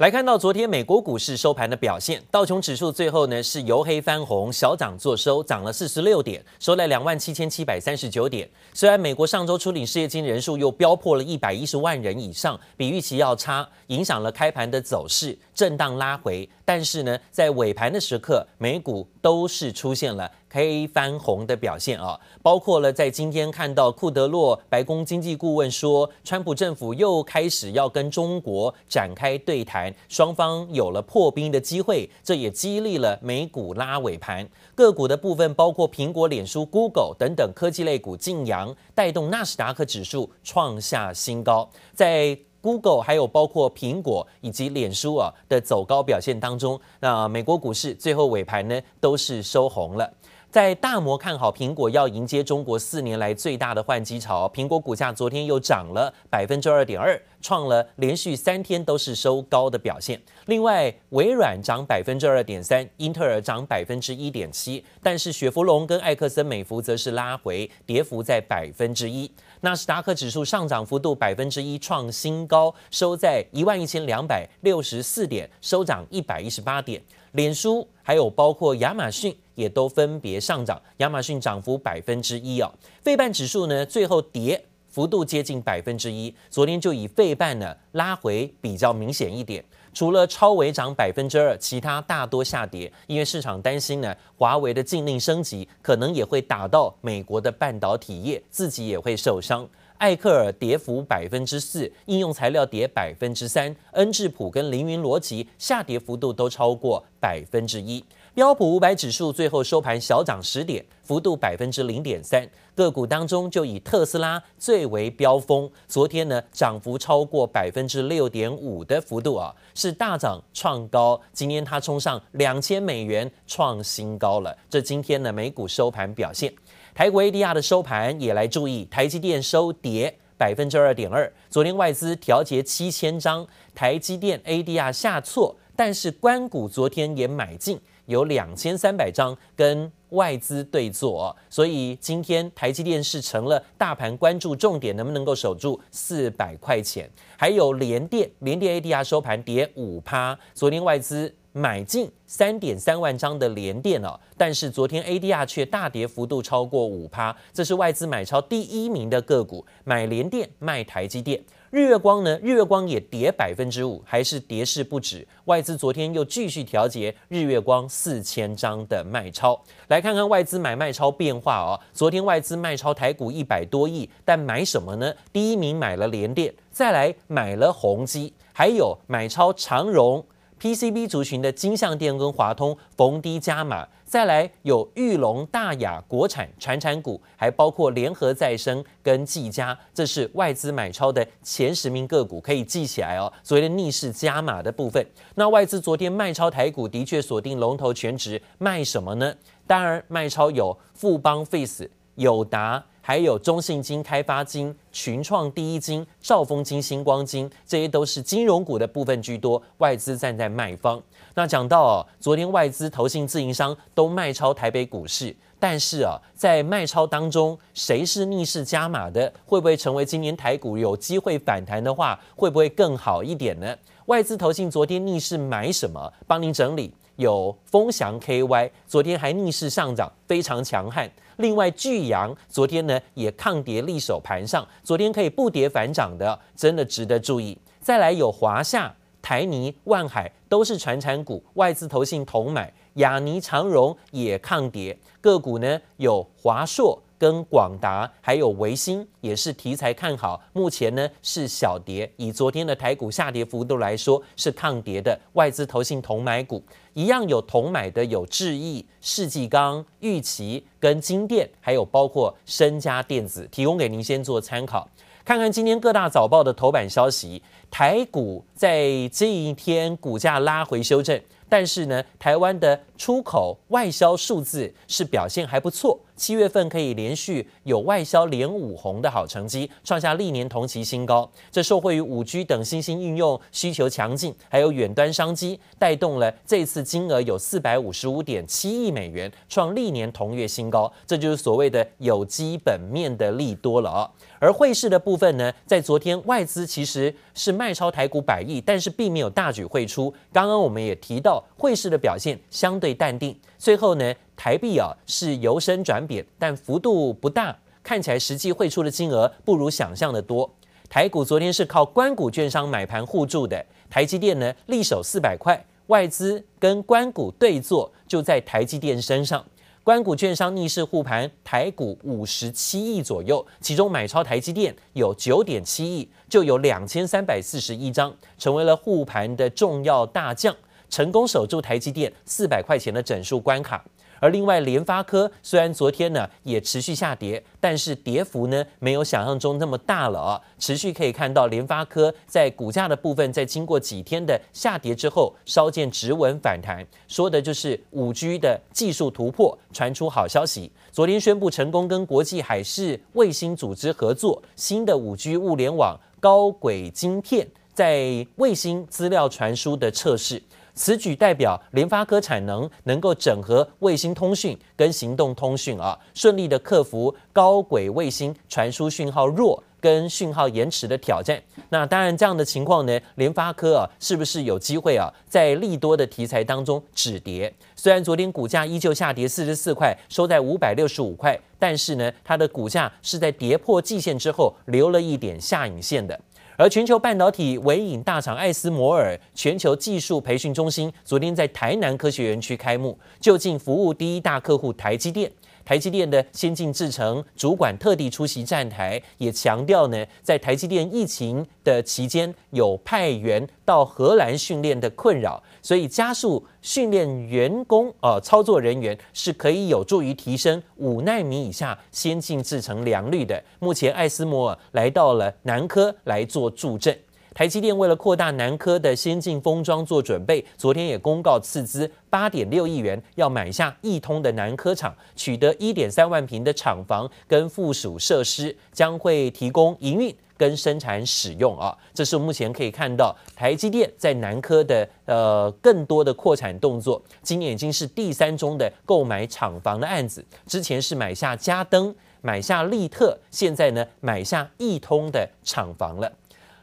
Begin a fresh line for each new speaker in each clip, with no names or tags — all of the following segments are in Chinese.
来看到昨天美国股市收盘的表现，道琼指数最后呢是由黑翻红，小涨作收，涨了四十六点，收在两万七千七百三十九点。虽然美国上周初领失业金人数又飙破了一百一十万人以上，比预期要差，影响了开盘的走势，震荡拉回。但是呢，在尾盘的时刻，美股都是出现了黑翻红的表现啊，包括了在今天看到库德洛白宫经济顾问说，川普政府又开始要跟中国展开对谈，双方有了破冰的机会，这也激励了美股拉尾盘。个股的部分包括苹果、脸书、Google 等等科技类股劲扬，带动纳斯达克指数创下新高。在 Google 还有包括苹果以及脸书啊的走高表现当中，那美国股市最后尾盘呢都是收红了。在大摩看好苹果要迎接中国四年来最大的换机潮，苹果股价昨天又涨了百分之二点二，创了连续三天都是收高的表现。另外，微软涨百分之二点三，英特尔涨百分之一点七，但是雪佛龙跟艾克森美孚则是拉回，跌幅在百分之一。纳斯达克指数上涨幅度百分之一，创新高，收在一万一千两百六十四点，收涨一百一十八点。脸书还有包括亚马逊也都分别上涨，亚马逊涨幅百分之一哦。费半指数呢最后跌幅度接近百分之一，昨天就以费半呢拉回比较明显一点。除了超微涨百分之二，其他大多下跌，因为市场担心呢华为的禁令升级可能也会打到美国的半导体业，自己也会受伤。艾克尔跌幅百分之四，应用材料跌百分之三，恩智浦跟凌云逻辑下跌幅度都超过百分之一。标普五百指数最后收盘小涨十点，幅度百分之零点三。个股当中就以特斯拉最为飙风，昨天呢涨幅超过百分之六点五的幅度啊，是大涨创高。今天它冲上两千美元创新高了。这今天呢美股收盘表现。台股 ADR 的收盘也来注意，台积电收跌百分之二点二。昨天外资调节七千张，台积电 ADR 下挫，但是关股昨天也买进，有两千三百张跟外资对坐，所以今天台积电是成了大盘关注重点，能不能够守住四百块钱？还有联电，联电 ADR 收盘跌五趴，昨天外资。买进三点三万张的联电哦，但是昨天 ADR 却大跌幅度超过五趴，这是外资买超第一名的个股，买联电卖台积电。日月光呢，日月光也跌百分之五，还是跌势不止。外资昨天又继续调节日月光四千张的卖超，来看看外资买卖超变化哦。昨天外资卖超台股一百多亿，但买什么呢？第一名买了联电，再来买了宏基，还有买超长荣。PCB 族群的金像电跟华通逢低加码，再来有裕隆、大亚、国产、传产股，还包括联合再生跟技嘉，这是外资买超的前十名个股，可以记起来哦。所谓的逆势加码的部分，那外资昨天卖超台股的确锁定龙头全值，卖什么呢？当然卖超有富邦 Face、友达。还有中信金、开发金、群创、第一金、兆丰金、星光金，这些都是金融股的部分居多，外资站在卖方。那讲到哦，昨天外资、投信、自营商都卖超台北股市，但是啊，在卖超当中，谁是逆势加码的？会不会成为今年台股有机会反弹的话，会不会更好一点呢？外资、投信昨天逆势买什么？帮您整理。有风翔 KY，昨天还逆势上涨，非常强悍。另外，巨阳昨天呢也抗跌力守盘上，昨天可以不跌反涨的，真的值得注意。再来有华夏、台泥、万海都是传产股，外资投信同买。亚尼、长荣也抗跌，个股呢有华硕。跟广达还有维新也是题材看好，目前呢是小跌，以昨天的台股下跌幅度来说是抗跌的。外资投信同买股一样有同买的，有智易、世纪钢、玉琪跟金电，还有包括升佳电子，提供给您先做参考。看看今天各大早报的头版消息，台股在这一天股价拉回修正。但是呢，台湾的出口外销数字是表现还不错，七月份可以连续有外销连五红的好成绩，创下历年同期新高。这受惠于五 G 等新兴应用需求强劲，还有远端商机，带动了这次金额有四百五十五点七亿美元，创历年同月新高。这就是所谓的有基本面的利多了啊。而汇市的部分呢，在昨天外资其实是卖超台股百亿，但是并没有大举汇出。刚刚我们也提到，汇市的表现相对淡定。最后呢，台币啊是由升转贬，但幅度不大，看起来实际汇出的金额不如想象的多。台股昨天是靠关股券商买盘护住的，台积电呢力守四百块，外资跟关股对坐，就在台积电身上。关股券商逆势护盘，台股五十七亿左右，其中买超台积电有九点七亿，就有两千三百四十一张，成为了护盘的重要大将，成功守住台积电四百块钱的整数关卡。而另外，联发科虽然昨天呢也持续下跌，但是跌幅呢没有想象中那么大了啊。持续可以看到联发科在股价的部分，在经过几天的下跌之后，稍见止稳反弹，说的就是五 G 的技术突破，传出好消息。昨天宣布成功跟国际海事卫星组织合作，新的五 G 物联网高轨晶片在卫星资料传输的测试。此举代表联发科产能能够整合卫星通讯跟行动通讯啊，顺利的克服高轨卫星传输讯号弱跟讯号延迟的挑战。那当然，这样的情况呢，联发科啊，是不是有机会啊，在利多的题材当中止跌？虽然昨天股价依旧下跌四十四块，收在五百六十五块，但是呢，它的股价是在跌破季线之后留了一点下影线的。而全球半导体微影大厂艾斯摩尔全球技术培训中心昨天在台南科学园区开幕，就近服务第一大客户台积电。台积电的先进制程主管特地出席站台，也强调呢，在台积电疫情的期间有派员到荷兰训练的困扰，所以加速训练员工啊，操作人员是可以有助于提升五纳米以下先进制程良率的。目前艾斯摩尔来到了南科来做助阵。台积电为了扩大南科的先进封装做准备，昨天也公告斥资八点六亿元要买下亿通的南科厂，取得一点三万平的厂房跟附属设施，将会提供营运跟生产使用啊。这是目前可以看到台积电在南科的呃更多的扩产动作，今年已经是第三宗的购买厂房的案子，之前是买下嘉登，买下利特，现在呢买下亿通的厂房了。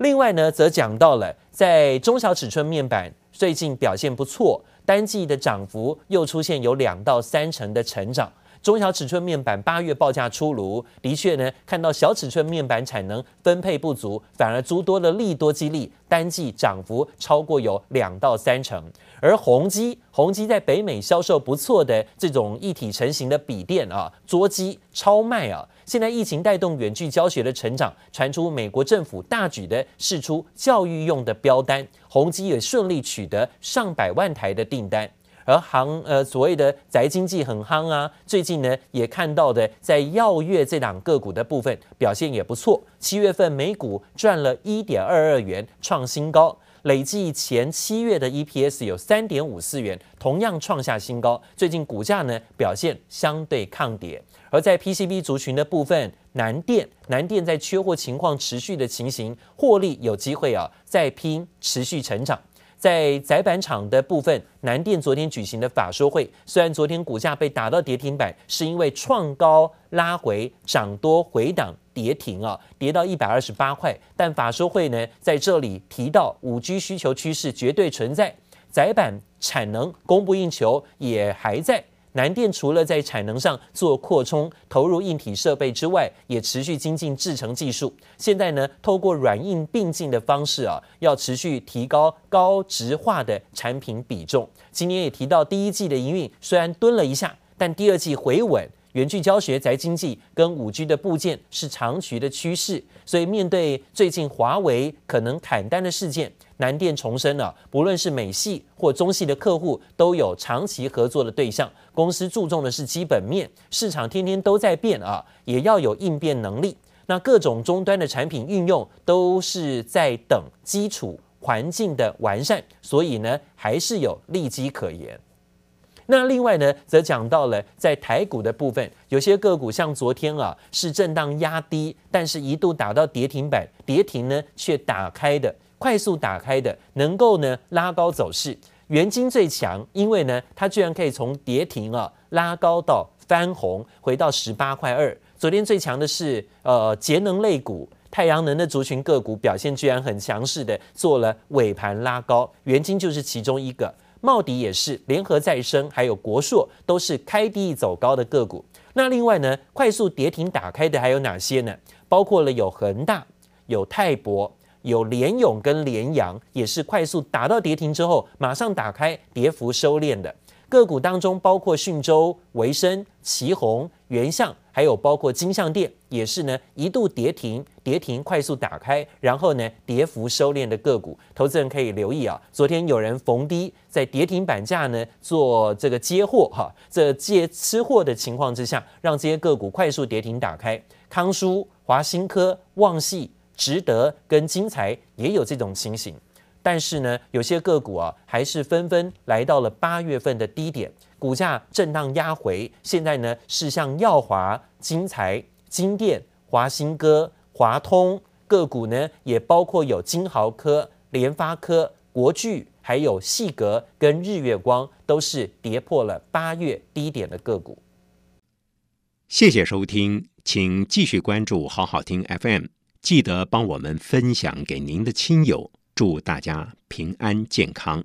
另外呢，则讲到了在中小尺寸面板最近表现不错，单季的涨幅又出现有两到三成的成长。中小尺寸面板八月报价出炉，的确呢，看到小尺寸面板产能分配不足，反而诸多的利多激励，单季涨幅超过有两到三成。而宏基，宏基在北美销售不错的这种一体成型的笔电啊，桌机超卖啊。现在疫情带动远距教学的成长，传出美国政府大举的释出教育用的标单，宏基也顺利取得上百万台的订单。而行呃所谓的宅经济很夯啊，最近呢也看到的在耀月这档个股的部分表现也不错，七月份每股赚了一点二二元，创新高，累计前七月的 EPS 有三点五四元，同样创下新高。最近股价呢表现相对抗跌，而在 PCB 族群的部分，南电南电在缺货情况持续的情形，获利有机会啊再拼持续成长。在窄板厂的部分，南电昨天举行的法说会，虽然昨天股价被打到跌停板，是因为创高拉回涨多回档跌停啊，跌到一百二十八块。但法说会呢，在这里提到五 G 需求趋势绝对存在，窄板产能供不应求也还在。南电除了在产能上做扩充、投入硬体设备之外，也持续精进制程技术。现在呢，透过软硬并进的方式啊，要持续提高高值化的产品比重。今年也提到，第一季的营运虽然蹲了一下，但第二季回稳。远距教学、宅经济跟五 G 的部件是长期的趋势，所以面对最近华为可能砍单的事件，南电重申了，不论是美系或中系的客户都有长期合作的对象。公司注重的是基本面，市场天天都在变啊，也要有应变能力。那各种终端的产品运用都是在等基础环境的完善，所以呢，还是有利基可言。那另外呢，则讲到了在台股的部分，有些个股像昨天啊是震荡压低，但是一度打到跌停板，跌停呢却打开的，快速打开的，能够呢拉高走势。元晶最强，因为呢它居然可以从跌停啊拉高到翻红，回到十八块二。昨天最强的是呃节能类股。太阳能的族群个股表现居然很强势的，做了尾盘拉高，元晶就是其中一个，茂迪也是，联合再生还有国硕都是开低走高的个股。那另外呢，快速跌停打开的还有哪些呢？包括了有恒大、有泰博、有联咏跟联阳，也是快速打到跌停之后马上打开，跌幅收敛的。个股当中包括讯州、维生、奇鋐、原象，还有包括金像电，也是呢一度跌停，跌停快速打开，然后呢跌幅收敛的个股，投资人可以留意啊。昨天有人逢低在跌停板价呢做这个接货哈，这接吃货的情况之下，让这些个股快速跌停打开。康舒、华新科、旺系、值得跟精材也有这种情形。但是呢，有些个股啊，还是纷纷来到了八月份的低点，股价震荡压回。现在呢，是像耀华、精材、金电、华新科、华通个股呢，也包括有金豪科、联发科、国巨，还有矽格跟日月光，都是跌破了八月低点的个股。
谢谢收听，请继续关注好好听 FM，记得帮我们分享给您的亲友。祝大家平安健康。